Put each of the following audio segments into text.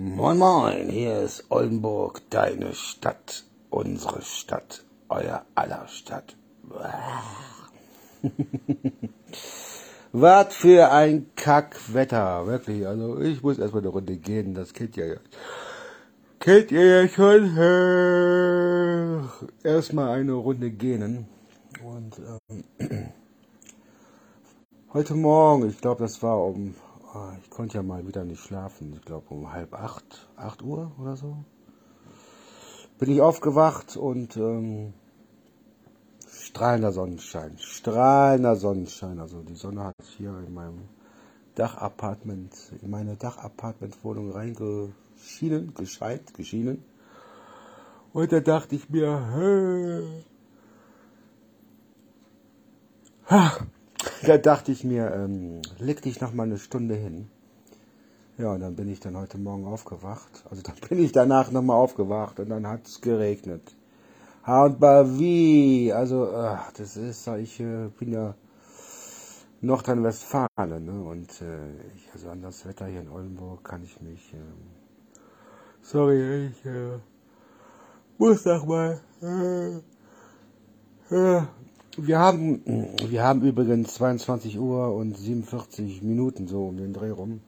Moin Moin, hier ist Oldenburg, deine Stadt, unsere Stadt, euer aller Stadt. Was für ein Kackwetter, wirklich. Also ich muss erstmal eine Runde gehen, das kennt ihr ja. Kennt ihr ja schon. Äh, erstmal eine Runde gehen. Und ähm, heute Morgen, ich glaube, das war um Ah, ich konnte ja mal wieder nicht schlafen. Ich glaube um halb acht, acht Uhr oder so. Bin ich aufgewacht und ähm, strahlender Sonnenschein. Strahlender Sonnenschein. Also die Sonne hat hier in meinem Dachapartment, in meine Dachapartmentwohnung reingeschienen, gescheit, geschienen. Und da dachte ich mir, hä, ha, da dachte ich mir, ähm, leg dich noch mal eine Stunde hin. Ja, und dann bin ich dann heute Morgen aufgewacht. Also dann bin ich danach noch mal aufgewacht und dann hat es geregnet. Und wie, also ach, das ist, ich äh, bin ja Nordrhein-Westfalen, ne? Und äh, ich, also an das Wetter hier in Oldenburg kann ich mich, äh, sorry, ich äh, muss noch mal. Äh, äh, wir haben, wir haben übrigens 22 Uhr und 47 Minuten so um den Dreh rum.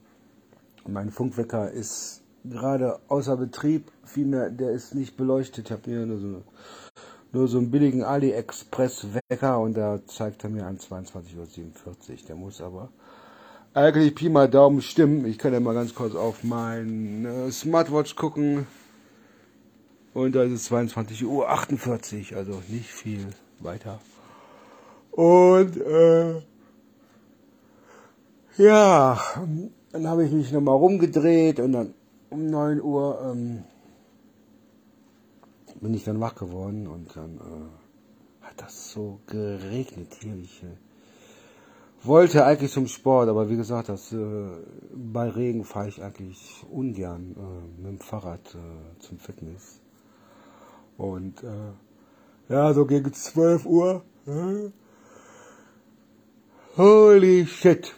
Mein Funkwecker ist gerade außer Betrieb, vielmehr, der ist nicht beleuchtet. Ich habe mir nur so, nur so einen billigen AliExpress-Wecker und da zeigt er mir an 22.47 Uhr. Der muss aber eigentlich Pi mal Daumen stimmen. Ich kann ja mal ganz kurz auf mein äh, Smartwatch gucken. Und da ist es 22.48 Uhr, also nicht viel weiter. Und äh, ja, dann habe ich mich nochmal rumgedreht und dann um 9 Uhr ähm, bin ich dann wach geworden und dann äh, hat das so geregnet hier. Ich äh, wollte eigentlich zum Sport, aber wie gesagt, das, äh, bei Regen fahre ich eigentlich ungern äh, mit dem Fahrrad äh, zum Fitness. Und äh, ja, so gegen 12 Uhr äh, Holy shit.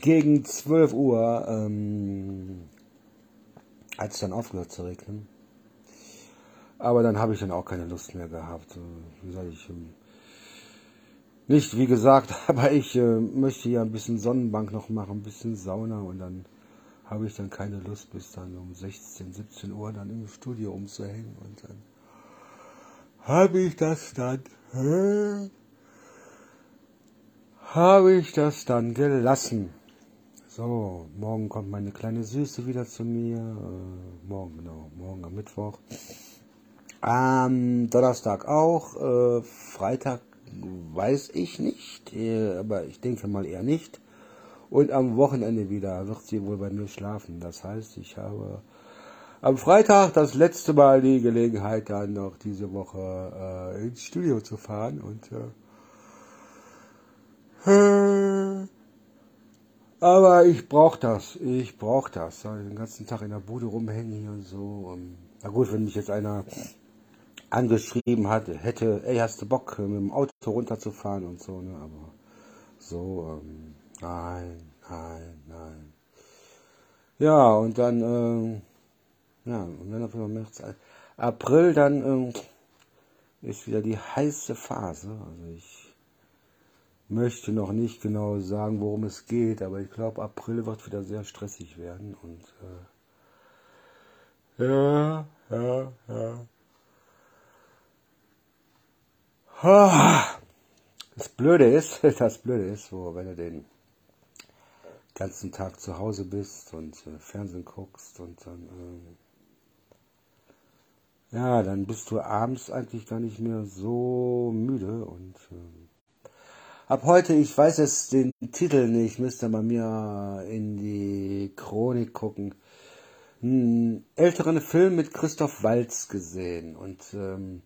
Gegen 12 Uhr ähm, hat es dann aufgehört zu regnen. Aber dann habe ich dann auch keine Lust mehr gehabt. Wie soll ich, ähm, nicht wie gesagt, aber ich äh, möchte ja ein bisschen Sonnenbank noch machen, ein bisschen Sauna und dann habe ich dann keine Lust bis dann um 16, 17 Uhr dann im Studio umzuhängen und dann habe ich das dann. Hä? Habe ich das dann gelassen. So, morgen kommt meine kleine Süße wieder zu mir. Äh, morgen, genau, morgen am Mittwoch. Am Donnerstag auch. Äh, Freitag weiß ich nicht, äh, aber ich denke mal eher nicht. Und am Wochenende wieder wird sie wohl bei mir schlafen. Das heißt, ich habe am Freitag das letzte Mal die Gelegenheit, dann noch diese Woche äh, ins Studio zu fahren und äh, aber ich brauch das. Ich brauch das. Den ganzen Tag in der Bude rumhängen hier und so. Na gut, wenn mich jetzt einer angeschrieben hat, hätte, ey, hast du Bock, mit dem Auto runterzufahren und so, ne? Aber so, ähm, nein, nein, nein. Ja, und dann, ähm, ja, und dann auf März, April, dann ähm, ist wieder die heiße Phase. Also ich möchte noch nicht genau sagen, worum es geht, aber ich glaube, April wird wieder sehr stressig werden und äh, ja, ja, ja. Das Blöde ist, das Blöde ist, wo, wenn du den ganzen Tag zu Hause bist und äh, Fernsehen guckst und dann, äh, ja, dann bist du abends eigentlich gar nicht mehr so müde und äh, Ab heute, ich weiß jetzt den Titel nicht, müsste man mir in die Chronik gucken. Einen älteren Film mit Christoph Walz gesehen. Und ähm,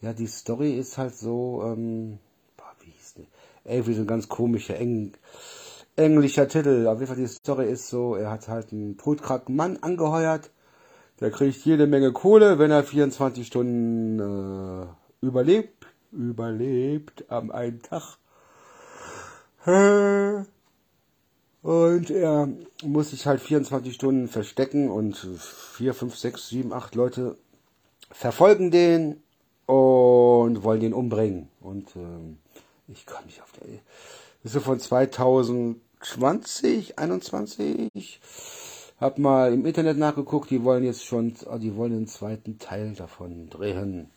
ja, die Story ist halt so, ähm, boah, wie hieß die? Irgendwie so ein ganz komischer, eng, englischer Titel. Auf jeden Fall die Story ist so, er hat halt einen todkranken Mann angeheuert. Der kriegt jede Menge Kohle, wenn er 24 Stunden äh, überlebt. Überlebt am einen Tag. Und er muss sich halt 24 Stunden verstecken und vier, fünf, sechs, sieben, acht Leute verfolgen den und wollen den umbringen. Und ähm, ich komme nicht auf der. Das ist von 2020, 21. Hab mal im Internet nachgeguckt, die wollen jetzt schon, die wollen den zweiten Teil davon drehen.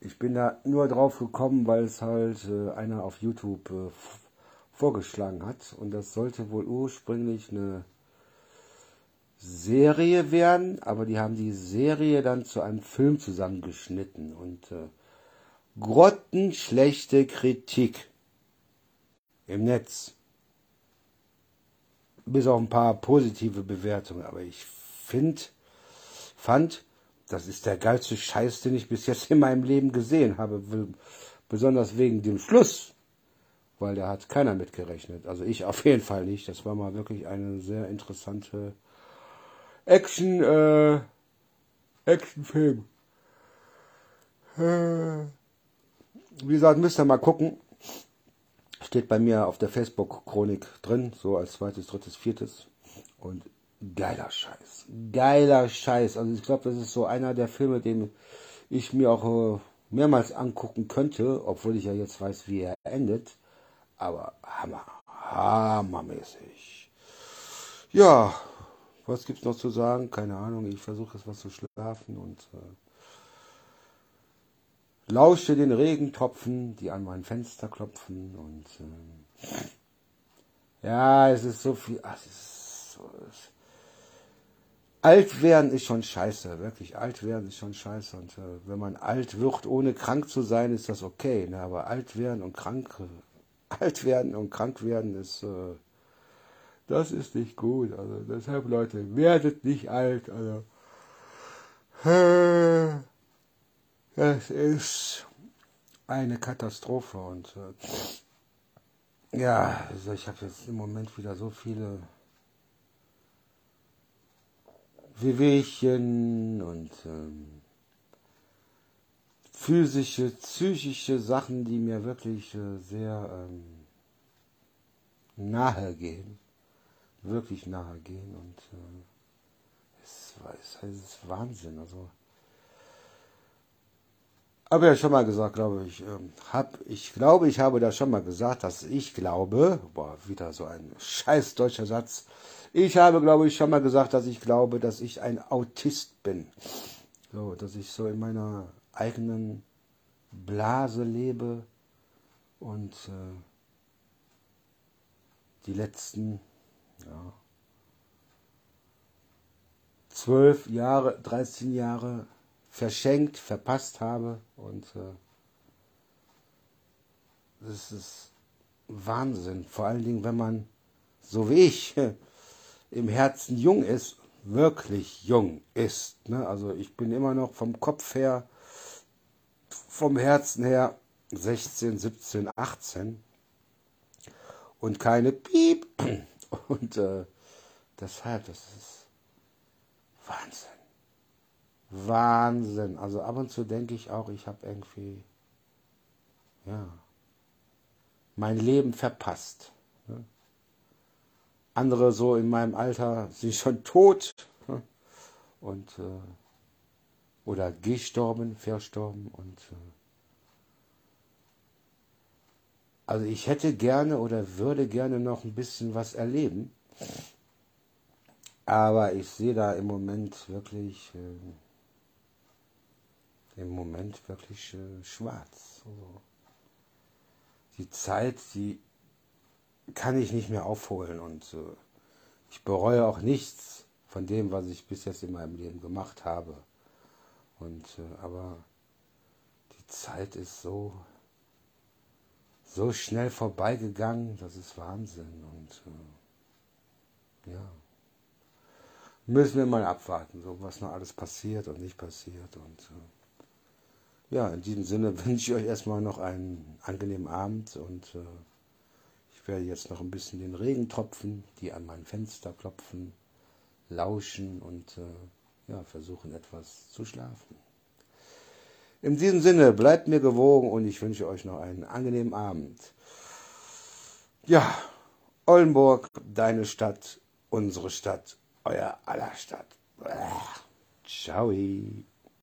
Ich bin da nur drauf gekommen, weil es halt äh, einer auf YouTube äh, vorgeschlagen hat. Und das sollte wohl ursprünglich eine Serie werden, aber die haben die Serie dann zu einem Film zusammengeschnitten und äh, grottenschlechte Kritik im Netz. Bis auf ein paar positive Bewertungen, aber ich finde, fand, das ist der geilste Scheiß, den ich bis jetzt in meinem Leben gesehen habe, besonders wegen dem Schluss weil da hat keiner mitgerechnet. Also ich auf jeden Fall nicht. Das war mal wirklich eine sehr interessante Action, äh, Actionfilm. Äh, wie gesagt, müsst ihr mal gucken. Steht bei mir auf der Facebook-Chronik drin, so als zweites, drittes, viertes. Und geiler Scheiß. Geiler Scheiß. Also ich glaube, das ist so einer der Filme, den ich mir auch äh, mehrmals angucken könnte, obwohl ich ja jetzt weiß, wie er endet aber hammer, hammermäßig. Ja, was gibt's noch zu sagen? Keine Ahnung, ich versuche jetzt was zu schlafen und äh, lausche den Regentropfen, die an mein Fenster klopfen und äh, ja, es ist so viel, ach, es ist so, es, alt werden ist schon scheiße, wirklich alt werden ist schon scheiße und äh, wenn man alt wird, ohne krank zu sein, ist das okay, ne? aber alt werden und krank alt werden und krank werden ist, äh, das ist nicht gut. Also deshalb, Leute, werdet nicht alt. Also äh, das ist eine Katastrophe und äh, ja, also ich habe jetzt im Moment wieder so viele Wehwehchen und ähm, physische, psychische Sachen, die mir wirklich äh, sehr ähm, nahe gehen. Wirklich nahe gehen. Und äh, es, es, es ist Wahnsinn. Also, habe ja schon mal gesagt, glaube ich, ähm, hab, ich glaube, ich habe da schon mal gesagt, dass ich glaube, boah, wieder so ein scheiß deutscher Satz. Ich habe, glaube ich, schon mal gesagt, dass ich glaube, dass ich ein Autist bin. So, dass ich so in meiner eigenen Blase lebe und äh, die letzten ja, zwölf Jahre, 13 Jahre verschenkt, verpasst habe und äh, das ist Wahnsinn. Vor allen Dingen, wenn man, so wie ich, im Herzen jung ist, wirklich jung ist. Ne? Also ich bin immer noch vom Kopf her vom Herzen her 16, 17, 18 und keine Piep. Und äh, deshalb, das ist Wahnsinn. Wahnsinn. Also ab und zu denke ich auch, ich habe irgendwie, ja, mein Leben verpasst. Ne? Andere so in meinem Alter sind schon tot. Ne? Und äh, oder gestorben, verstorben und also ich hätte gerne oder würde gerne noch ein bisschen was erleben, aber ich sehe da im Moment wirklich äh, im Moment wirklich äh, schwarz. Also die Zeit, die kann ich nicht mehr aufholen und äh, ich bereue auch nichts von dem, was ich bis jetzt in meinem Leben gemacht habe. Und äh, aber die Zeit ist so so schnell vorbeigegangen, das ist Wahnsinn. Und äh, ja, müssen wir mal abwarten, so was noch alles passiert und nicht passiert. Und äh, ja, in diesem Sinne wünsche ich euch erstmal noch einen angenehmen Abend und äh, ich werde jetzt noch ein bisschen den Regentropfen, die an mein Fenster klopfen, lauschen und äh, ja, versuchen etwas zu schlafen. In diesem Sinne, bleibt mir gewogen und ich wünsche euch noch einen angenehmen Abend. Ja, Oldenburg, deine Stadt, unsere Stadt, euer aller Stadt. Ciao.